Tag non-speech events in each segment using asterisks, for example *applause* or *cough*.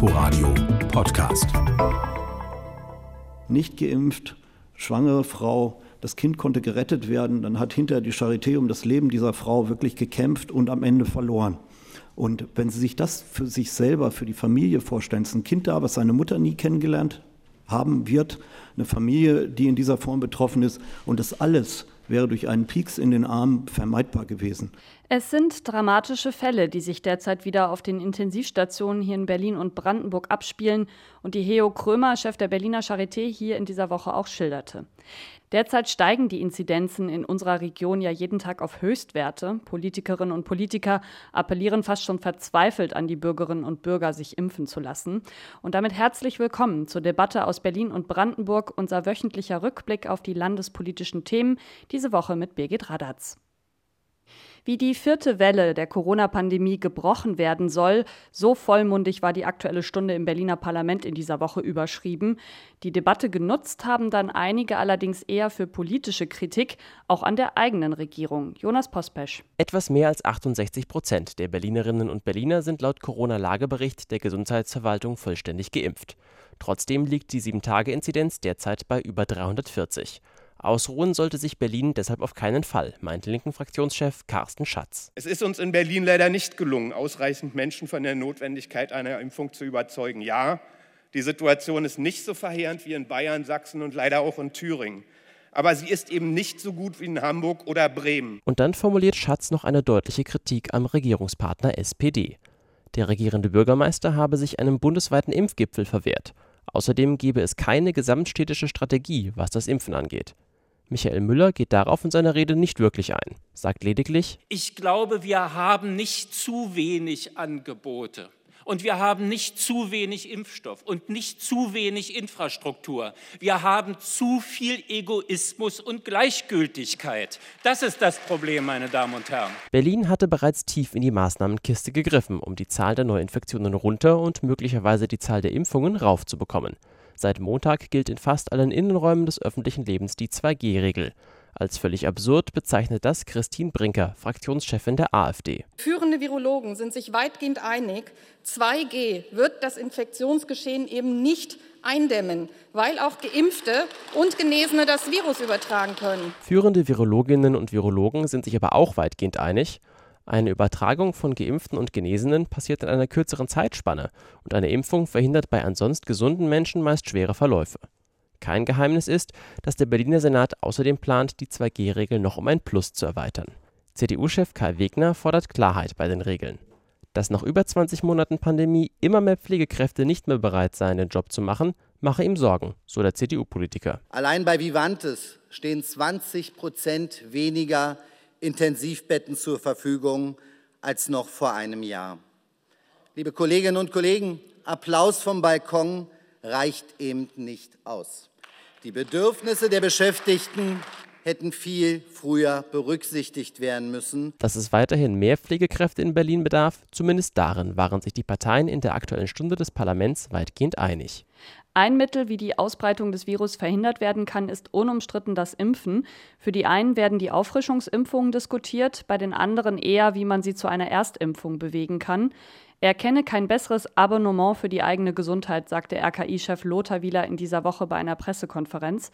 Inforadio Podcast. Nicht geimpft, schwangere Frau, das Kind konnte gerettet werden, dann hat hinterher die Charité um das Leben dieser Frau wirklich gekämpft und am Ende verloren. Und wenn Sie sich das für sich selber, für die Familie vorstellen, es ist ein Kind da, was seine Mutter nie kennengelernt haben wird, eine Familie, die in dieser Form betroffen ist und das alles wäre durch einen Pieks in den Arm vermeidbar gewesen. Es sind dramatische Fälle, die sich derzeit wieder auf den Intensivstationen hier in Berlin und Brandenburg abspielen und die Heo Krömer, Chef der Berliner Charité, hier in dieser Woche auch schilderte. Derzeit steigen die Inzidenzen in unserer Region ja jeden Tag auf Höchstwerte. Politikerinnen und Politiker appellieren fast schon verzweifelt an die Bürgerinnen und Bürger, sich impfen zu lassen. Und damit herzlich willkommen zur Debatte aus Berlin und Brandenburg, unser wöchentlicher Rückblick auf die landespolitischen Themen, diese Woche mit Birgit Radatz. Wie die vierte Welle der Corona-Pandemie gebrochen werden soll, so vollmundig war die Aktuelle Stunde im Berliner Parlament in dieser Woche überschrieben. Die Debatte genutzt haben dann einige allerdings eher für politische Kritik, auch an der eigenen Regierung. Jonas Pospesch. Etwas mehr als 68 Prozent der Berlinerinnen und Berliner sind laut Corona-Lagebericht der Gesundheitsverwaltung vollständig geimpft. Trotzdem liegt die 7-Tage-Inzidenz derzeit bei über 340. Ausruhen sollte sich Berlin deshalb auf keinen Fall, meinte linken Fraktionschef Carsten Schatz. Es ist uns in Berlin leider nicht gelungen, ausreichend Menschen von der Notwendigkeit einer Impfung zu überzeugen. Ja, die Situation ist nicht so verheerend wie in Bayern, Sachsen und leider auch in Thüringen. Aber sie ist eben nicht so gut wie in Hamburg oder Bremen. Und dann formuliert Schatz noch eine deutliche Kritik am Regierungspartner SPD. Der regierende Bürgermeister habe sich einem bundesweiten Impfgipfel verwehrt. Außerdem gebe es keine gesamtstädtische Strategie, was das Impfen angeht. Michael Müller geht darauf in seiner Rede nicht wirklich ein, sagt lediglich, ich glaube, wir haben nicht zu wenig Angebote. Und wir haben nicht zu wenig Impfstoff und nicht zu wenig Infrastruktur. Wir haben zu viel Egoismus und Gleichgültigkeit. Das ist das Problem, meine Damen und Herren. Berlin hatte bereits tief in die Maßnahmenkiste gegriffen, um die Zahl der Neuinfektionen runter und möglicherweise die Zahl der Impfungen raufzubekommen. Seit Montag gilt in fast allen Innenräumen des öffentlichen Lebens die 2G-Regel. Als völlig absurd bezeichnet das Christine Brinker, Fraktionschefin der AfD. Führende Virologen sind sich weitgehend einig, 2G wird das Infektionsgeschehen eben nicht eindämmen, weil auch Geimpfte und Genesene das Virus übertragen können. Führende Virologinnen und Virologen sind sich aber auch weitgehend einig. Eine Übertragung von Geimpften und Genesenen passiert in einer kürzeren Zeitspanne und eine Impfung verhindert bei ansonsten gesunden Menschen meist schwere Verläufe. Kein Geheimnis ist, dass der Berliner Senat außerdem plant, die 2G-Regel noch um ein Plus zu erweitern. CDU-Chef Kai Wegner fordert Klarheit bei den Regeln. Dass nach über 20 Monaten Pandemie immer mehr Pflegekräfte nicht mehr bereit seien, den Job zu machen, mache ihm Sorgen, so der CDU-Politiker. Allein bei Vivantes stehen 20 Prozent weniger Intensivbetten zur Verfügung als noch vor einem Jahr. Liebe Kolleginnen und Kollegen, Applaus vom Balkon reicht eben nicht aus. Die Bedürfnisse der Beschäftigten hätten viel früher berücksichtigt werden müssen. Dass es weiterhin mehr Pflegekräfte in Berlin bedarf, zumindest darin waren sich die Parteien in der Aktuellen Stunde des Parlaments weitgehend einig. Ein Mittel, wie die Ausbreitung des Virus verhindert werden kann, ist unumstritten das Impfen. Für die einen werden die Auffrischungsimpfungen diskutiert, bei den anderen eher, wie man sie zu einer Erstimpfung bewegen kann. Er kenne kein besseres Abonnement für die eigene Gesundheit, sagte RKI-Chef Lothar Wieler in dieser Woche bei einer Pressekonferenz.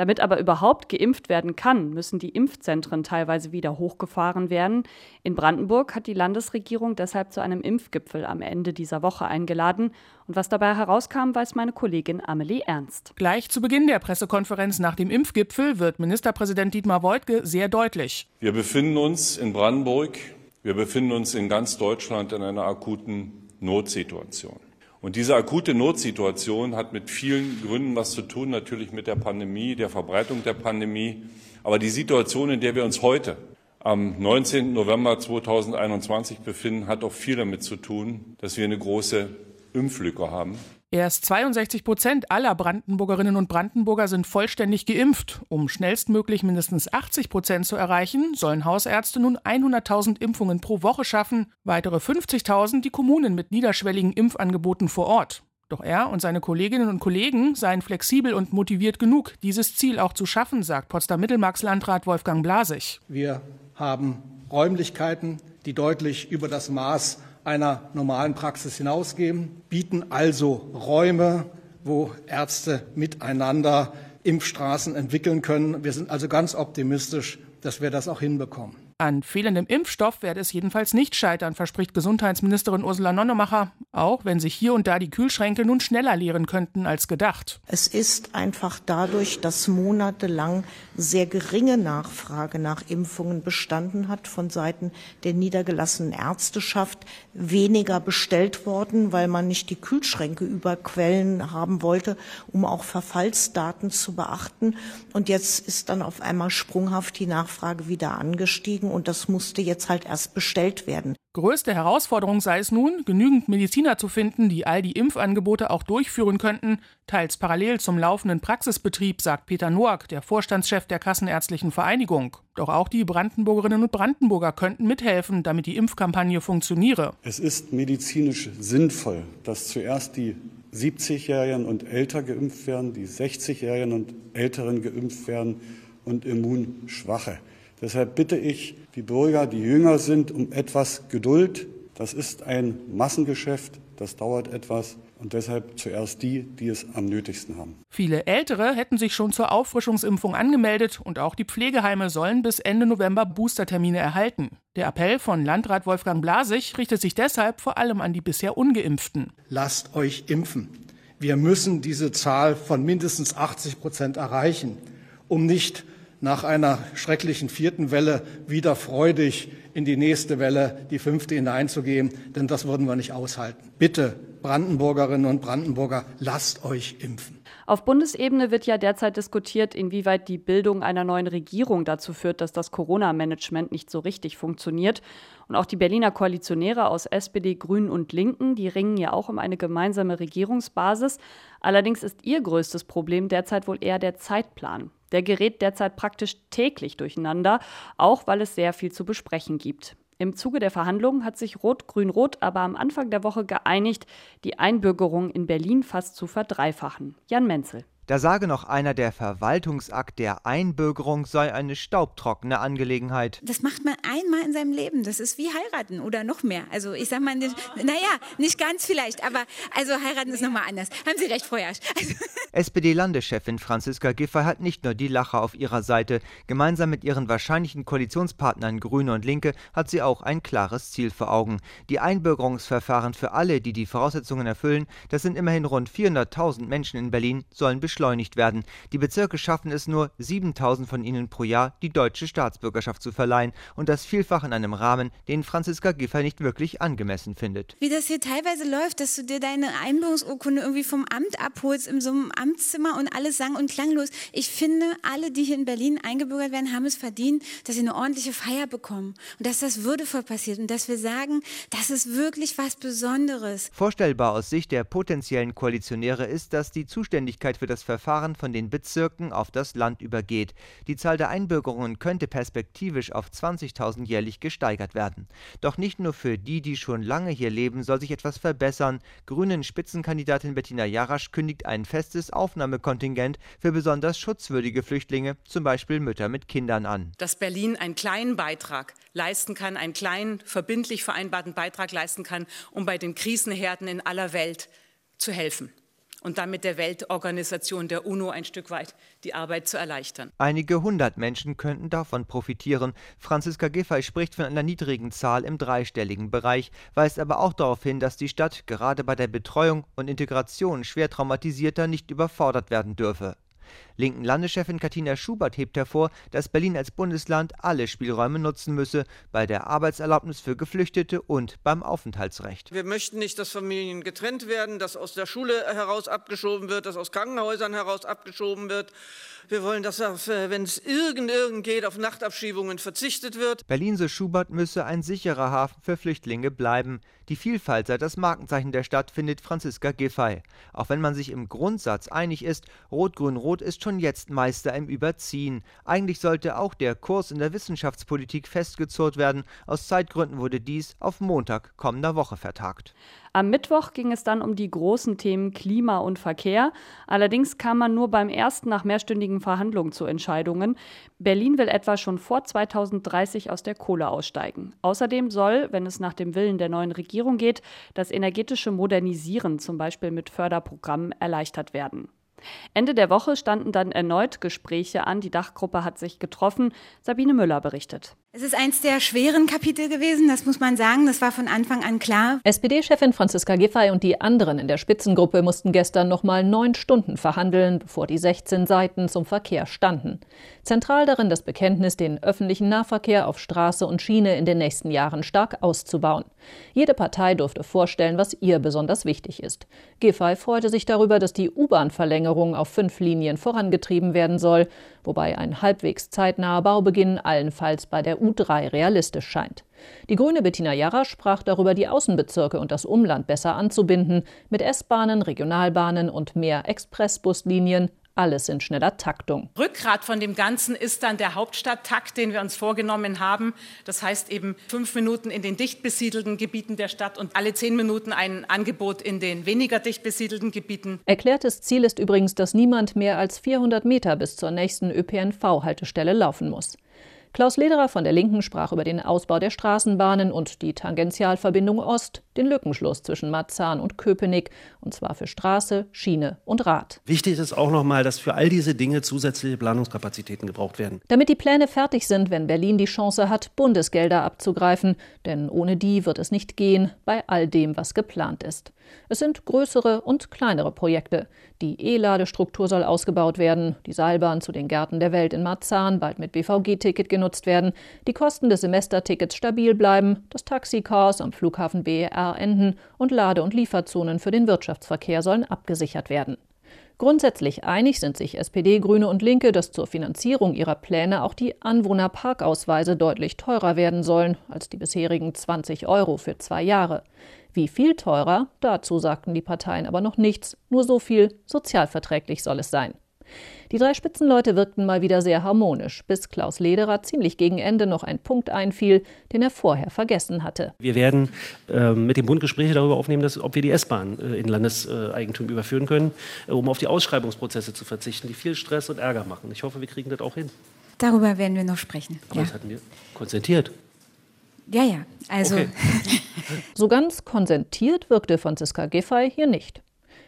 Damit aber überhaupt geimpft werden kann, müssen die Impfzentren teilweise wieder hochgefahren werden. In Brandenburg hat die Landesregierung deshalb zu einem Impfgipfel am Ende dieser Woche eingeladen. Und was dabei herauskam, weiß meine Kollegin Amelie Ernst. Gleich zu Beginn der Pressekonferenz nach dem Impfgipfel wird Ministerpräsident Dietmar Woidke sehr deutlich. Wir befinden uns in Brandenburg, wir befinden uns in ganz Deutschland in einer akuten Notsituation. Und diese akute Notsituation hat mit vielen Gründen was zu tun, natürlich mit der Pandemie, der Verbreitung der Pandemie. Aber die Situation, in der wir uns heute am 19. November 2021 befinden, hat auch viel damit zu tun, dass wir eine große Impflücke haben. Erst 62 Prozent aller Brandenburgerinnen und Brandenburger sind vollständig geimpft. Um schnellstmöglich mindestens 80 Prozent zu erreichen, sollen Hausärzte nun 100.000 Impfungen pro Woche schaffen, weitere 50.000 die Kommunen mit niederschwelligen Impfangeboten vor Ort. Doch er und seine Kolleginnen und Kollegen seien flexibel und motiviert genug, dieses Ziel auch zu schaffen, sagt Potsdam-Mittelmarks-Landrat Wolfgang Blasig. Wir haben Räumlichkeiten, die deutlich über das Maß einer normalen Praxis hinausgehen, bieten also Räume, wo Ärzte miteinander Impfstraßen entwickeln können. Wir sind also ganz optimistisch, dass wir das auch hinbekommen. An fehlendem Impfstoff werde es jedenfalls nicht scheitern, verspricht Gesundheitsministerin Ursula Nonnemacher, auch wenn sich hier und da die Kühlschränke nun schneller leeren könnten als gedacht. Es ist einfach dadurch, dass monatelang sehr geringe Nachfrage nach Impfungen bestanden hat von Seiten der niedergelassenen Ärzteschaft, weniger bestellt worden, weil man nicht die Kühlschränke überquellen haben wollte, um auch Verfallsdaten zu beachten. Und jetzt ist dann auf einmal sprunghaft die Nachfrage wieder angestiegen und das musste jetzt halt erst bestellt werden. Größte Herausforderung sei es nun, genügend Mediziner zu finden, die all die Impfangebote auch durchführen könnten, teils parallel zum laufenden Praxisbetrieb, sagt Peter Noack, der Vorstandschef der Kassenärztlichen Vereinigung. Doch auch die Brandenburgerinnen und Brandenburger könnten mithelfen, damit die Impfkampagne funktioniere. Es ist medizinisch sinnvoll, dass zuerst die 70-Jährigen und älter geimpft werden, die 60-Jährigen und Älteren geimpft werden und Immunschwache. Deshalb bitte ich die Bürger, die jünger sind, um etwas Geduld. Das ist ein Massengeschäft, das dauert etwas und deshalb zuerst die, die es am nötigsten haben. Viele Ältere hätten sich schon zur Auffrischungsimpfung angemeldet und auch die Pflegeheime sollen bis Ende November Boostertermine erhalten. Der Appell von Landrat Wolfgang Blasig richtet sich deshalb vor allem an die bisher ungeimpften. Lasst euch impfen. Wir müssen diese Zahl von mindestens 80 Prozent erreichen, um nicht nach einer schrecklichen vierten Welle wieder freudig in die nächste Welle, die fünfte hineinzugehen, denn das würden wir nicht aushalten. Bitte, Brandenburgerinnen und Brandenburger, lasst euch impfen. Auf Bundesebene wird ja derzeit diskutiert, inwieweit die Bildung einer neuen Regierung dazu führt, dass das Corona-Management nicht so richtig funktioniert. Und auch die Berliner Koalitionäre aus SPD, Grünen und Linken, die ringen ja auch um eine gemeinsame Regierungsbasis. Allerdings ist ihr größtes Problem derzeit wohl eher der Zeitplan. Der gerät derzeit praktisch täglich durcheinander, auch weil es sehr viel zu besprechen gibt. Im Zuge der Verhandlungen hat sich Rot-Grün-Rot aber am Anfang der Woche geeinigt, die Einbürgerung in Berlin fast zu verdreifachen. Jan Menzel. Da sage noch einer, der Verwaltungsakt der Einbürgerung sei eine staubtrockene Angelegenheit. Das macht man einmal in seinem Leben. Das ist wie heiraten oder noch mehr. Also ich sag mal, naja, nicht ganz vielleicht, aber also heiraten ist nochmal anders. Haben Sie recht, Frau Jasch. Also SPD-Landeschefin Franziska Giffey hat nicht nur die Lacher auf ihrer Seite. Gemeinsam mit ihren wahrscheinlichen Koalitionspartnern Grüne und Linke hat sie auch ein klares Ziel vor Augen. Die Einbürgerungsverfahren für alle, die die Voraussetzungen erfüllen, das sind immerhin rund 400.000 Menschen in Berlin, sollen beschleunigt werden. Die Bezirke schaffen es nur, 7000 von ihnen pro Jahr die deutsche Staatsbürgerschaft zu verleihen und das vielfach in einem Rahmen, den Franziska Giffey nicht wirklich angemessen findet. Wie das hier teilweise läuft, dass du dir deine Einbürgerungsurkunde irgendwie vom Amt abholst, in so einem Amtszimmer und alles sang- und klanglos. Ich finde, alle, die hier in Berlin eingebürgert werden, haben es verdient, dass sie eine ordentliche Feier bekommen und dass das würdevoll passiert und dass wir sagen, das ist wirklich was Besonderes. Vorstellbar aus Sicht der potenziellen Koalitionäre ist, dass die Zuständigkeit für das Verfahren von den Bezirken auf das Land übergeht. Die Zahl der Einbürgerungen könnte perspektivisch auf 20.000 jährlich gesteigert werden. Doch nicht nur für die, die schon lange hier leben, soll sich etwas verbessern. Grünen Spitzenkandidatin Bettina Jarasch kündigt ein festes Aufnahmekontingent für besonders schutzwürdige Flüchtlinge, zum Beispiel Mütter mit Kindern an. Dass Berlin einen kleinen Beitrag leisten kann, einen kleinen verbindlich vereinbarten Beitrag leisten kann, um bei den Krisenherden in aller Welt zu helfen und damit der Weltorganisation der UNO ein Stück weit die Arbeit zu erleichtern. Einige hundert Menschen könnten davon profitieren. Franziska Giffey spricht von einer niedrigen Zahl im dreistelligen Bereich, weist aber auch darauf hin, dass die Stadt gerade bei der Betreuung und Integration schwer traumatisierter nicht überfordert werden dürfe. Linken Landeschefin Katina Schubert hebt hervor, dass Berlin als Bundesland alle Spielräume nutzen müsse, bei der Arbeitserlaubnis für Geflüchtete und beim Aufenthaltsrecht. Wir möchten nicht, dass Familien getrennt werden, dass aus der Schule heraus abgeschoben wird, dass aus Krankenhäusern heraus abgeschoben wird. Wir wollen, dass, wenn es irgend, irgend geht, auf Nachtabschiebungen verzichtet wird. Berlin, so Schubert, müsse ein sicherer Hafen für Flüchtlinge bleiben. Die Vielfalt sei das Markenzeichen der Stadt, findet Franziska Giffey. Auch wenn man sich im Grundsatz einig ist, Rot-Grün-Rot ist schon schon jetzt Meister im Überziehen. Eigentlich sollte auch der Kurs in der Wissenschaftspolitik festgezurrt werden. Aus Zeitgründen wurde dies auf Montag kommender Woche vertagt. Am Mittwoch ging es dann um die großen Themen Klima und Verkehr. Allerdings kam man nur beim ersten nach mehrstündigen Verhandlungen zu Entscheidungen. Berlin will etwa schon vor 2030 aus der Kohle aussteigen. Außerdem soll, wenn es nach dem Willen der neuen Regierung geht, das energetische Modernisieren zum Beispiel mit Förderprogrammen erleichtert werden. Ende der Woche standen dann erneut Gespräche an. Die Dachgruppe hat sich getroffen. Sabine Müller berichtet. Es ist eins der schweren Kapitel gewesen, das muss man sagen. Das war von Anfang an klar. SPD-Chefin Franziska Giffey und die anderen in der Spitzengruppe mussten gestern noch mal neun Stunden verhandeln, bevor die 16 Seiten zum Verkehr standen. Zentral darin das Bekenntnis, den öffentlichen Nahverkehr auf Straße und Schiene in den nächsten Jahren stark auszubauen. Jede Partei durfte vorstellen, was ihr besonders wichtig ist. Giffey freute sich darüber, dass die U-Bahn-Verlängerung auf fünf Linien vorangetrieben werden soll, wobei ein halbwegs zeitnaher Baubeginn allenfalls bei der U3 realistisch scheint. Die grüne Bettina Jarra sprach darüber, die Außenbezirke und das Umland besser anzubinden, mit S-Bahnen, Regionalbahnen und mehr Expressbuslinien, alles in schneller Taktung. Rückgrat von dem Ganzen ist dann der Hauptstadttakt, den wir uns vorgenommen haben. Das heißt eben fünf Minuten in den dicht besiedelten Gebieten der Stadt und alle zehn Minuten ein Angebot in den weniger dicht besiedelten Gebieten. Erklärtes Ziel ist übrigens, dass niemand mehr als 400 Meter bis zur nächsten ÖPNV-Haltestelle laufen muss. Klaus Lederer von der Linken sprach über den Ausbau der Straßenbahnen und die Tangentialverbindung Ost, den Lückenschluss zwischen Marzahn und Köpenick, und zwar für Straße, Schiene und Rad. Wichtig ist auch nochmal, dass für all diese Dinge zusätzliche Planungskapazitäten gebraucht werden. Damit die Pläne fertig sind, wenn Berlin die Chance hat, Bundesgelder abzugreifen, denn ohne die wird es nicht gehen bei all dem, was geplant ist. Es sind größere und kleinere Projekte. Die E-Ladestruktur soll ausgebaut werden, die Seilbahn zu den Gärten der Welt in Marzahn bald mit BVG-Ticket genutzt werden, die Kosten des Semestertickets stabil bleiben, das Taxicars am Flughafen BER enden und Lade- und Lieferzonen für den Wirtschaftsverkehr sollen abgesichert werden. Grundsätzlich einig sind sich SPD, Grüne und Linke, dass zur Finanzierung ihrer Pläne auch die Anwohnerparkausweise deutlich teurer werden sollen als die bisherigen 20 Euro für zwei Jahre. Wie viel teurer, dazu sagten die Parteien aber noch nichts, nur so viel sozialverträglich soll es sein. Die drei Spitzenleute wirkten mal wieder sehr harmonisch, bis Klaus Lederer ziemlich gegen Ende noch ein Punkt einfiel, den er vorher vergessen hatte. Wir werden äh, mit dem Bund Gespräche darüber aufnehmen, dass, ob wir die S-Bahn äh, in Landeseigentum überführen können, äh, um auf die Ausschreibungsprozesse zu verzichten, die viel Stress und Ärger machen. Ich hoffe, wir kriegen das auch hin. Darüber werden wir noch sprechen. Aber ja. das hatten wir konsentiert. Ja, ja, also. Okay. *laughs* so ganz konsentiert wirkte Franziska Giffey hier nicht.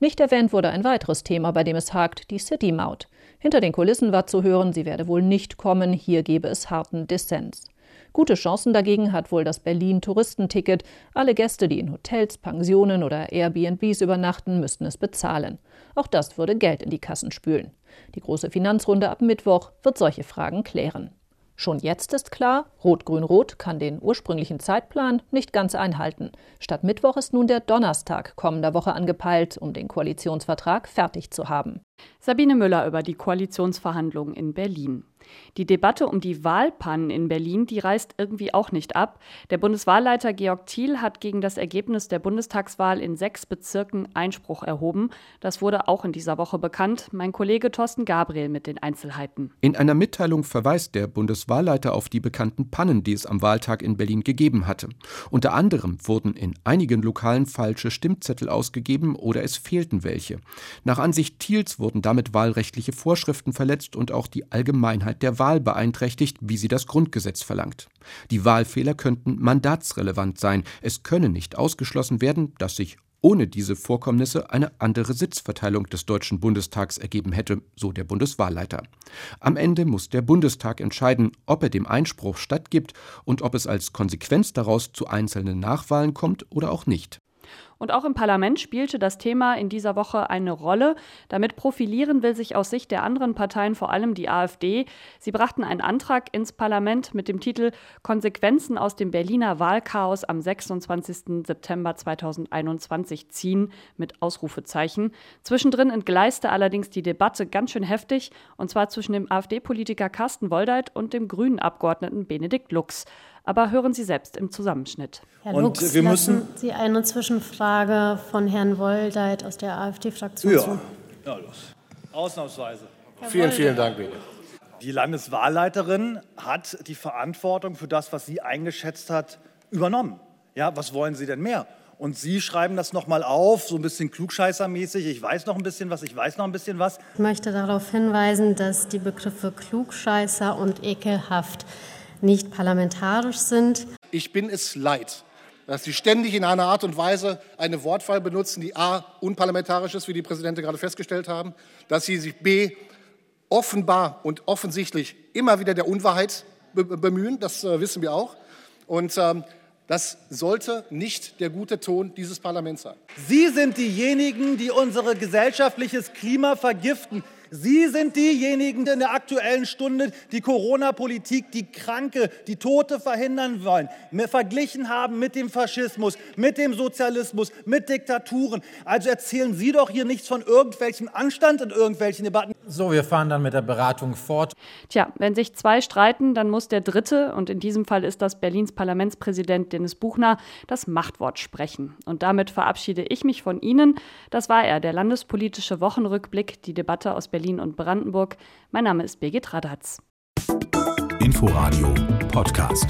Nicht erwähnt wurde ein weiteres Thema, bei dem es hakt, die City-Maut. Hinter den Kulissen war zu hören, sie werde wohl nicht kommen, hier gebe es harten Dissens. Gute Chancen dagegen hat wohl das Berlin-Touristenticket. Alle Gäste, die in Hotels, Pensionen oder Airbnbs übernachten, müssten es bezahlen. Auch das würde Geld in die Kassen spülen. Die große Finanzrunde ab Mittwoch wird solche Fragen klären. Schon jetzt ist klar, Rot-Grün-Rot kann den ursprünglichen Zeitplan nicht ganz einhalten. Statt Mittwoch ist nun der Donnerstag kommender Woche angepeilt, um den Koalitionsvertrag fertig zu haben. Sabine Müller über die Koalitionsverhandlungen in Berlin. Die Debatte um die Wahlpannen in Berlin, die reißt irgendwie auch nicht ab. Der Bundeswahlleiter Georg Thiel hat gegen das Ergebnis der Bundestagswahl in sechs Bezirken Einspruch erhoben. Das wurde auch in dieser Woche bekannt. Mein Kollege Thorsten Gabriel mit den Einzelheiten. In einer Mitteilung verweist der Bundeswahlleiter auf die bekannten Pannen, die es am Wahltag in Berlin gegeben hatte. Unter anderem wurden in einigen Lokalen falsche Stimmzettel ausgegeben oder es fehlten welche. Nach Ansicht Thiels wurden damit wahlrechtliche Vorschriften verletzt und auch die Allgemeinheit Freiheit der Wahl beeinträchtigt, wie sie das Grundgesetz verlangt. Die Wahlfehler könnten mandatsrelevant sein. Es könne nicht ausgeschlossen werden, dass sich ohne diese Vorkommnisse eine andere Sitzverteilung des Deutschen Bundestags ergeben hätte, so der Bundeswahlleiter. Am Ende muss der Bundestag entscheiden, ob er dem Einspruch stattgibt und ob es als Konsequenz daraus zu einzelnen Nachwahlen kommt oder auch nicht. Und auch im Parlament spielte das Thema in dieser Woche eine Rolle. Damit profilieren will sich aus Sicht der anderen Parteien vor allem die AfD. Sie brachten einen Antrag ins Parlament mit dem Titel Konsequenzen aus dem Berliner Wahlchaos am 26. September 2021 ziehen mit Ausrufezeichen. Zwischendrin entgleiste allerdings die Debatte ganz schön heftig, und zwar zwischen dem AfD-Politiker Carsten Woldeit und dem grünen Abgeordneten Benedikt Lux. Aber hören Sie selbst im Zusammenschnitt. Herr und Lux, wir müssen Sie eine Zwischenfrage von Herrn Woldeit aus der AfD-Fraktion ja. Ja, los. Ausnahmsweise. Vielen, vielen Dank, Bene. Die Landeswahlleiterin hat die Verantwortung für das, was sie eingeschätzt hat, übernommen. Ja, was wollen Sie denn mehr? Und Sie schreiben das nochmal auf, so ein bisschen klugscheißermäßig. Ich weiß noch ein bisschen was, ich weiß noch ein bisschen was. Ich möchte darauf hinweisen, dass die Begriffe klugscheißer und ekelhaft nicht parlamentarisch sind. Ich bin es leid, dass Sie ständig in einer Art und Weise eine Wortwahl benutzen, die a. unparlamentarisch ist, wie die Präsidenten gerade festgestellt haben, dass Sie sich b. offenbar und offensichtlich immer wieder der Unwahrheit bemühen, das äh, wissen wir auch. Und ähm, das sollte nicht der gute Ton dieses Parlaments sein. Sie sind diejenigen, die unser gesellschaftliches Klima vergiften. Sie sind diejenigen in der aktuellen Stunde, die Corona-Politik, die Kranke, die Tote verhindern wollen, verglichen haben mit dem Faschismus, mit dem Sozialismus, mit Diktaturen. Also erzählen Sie doch hier nichts von irgendwelchem Anstand in irgendwelchen Debatten. So, wir fahren dann mit der Beratung fort. Tja, wenn sich zwei streiten, dann muss der Dritte, und in diesem Fall ist das Berlins Parlamentspräsident Dennis Buchner, das Machtwort sprechen. Und damit verabschiede ich mich von Ihnen. Das war er, der landespolitische Wochenrückblick, die Debatte aus Berlin und Brandenburg. Mein Name ist Birgit Radatz. Inforadio Podcast.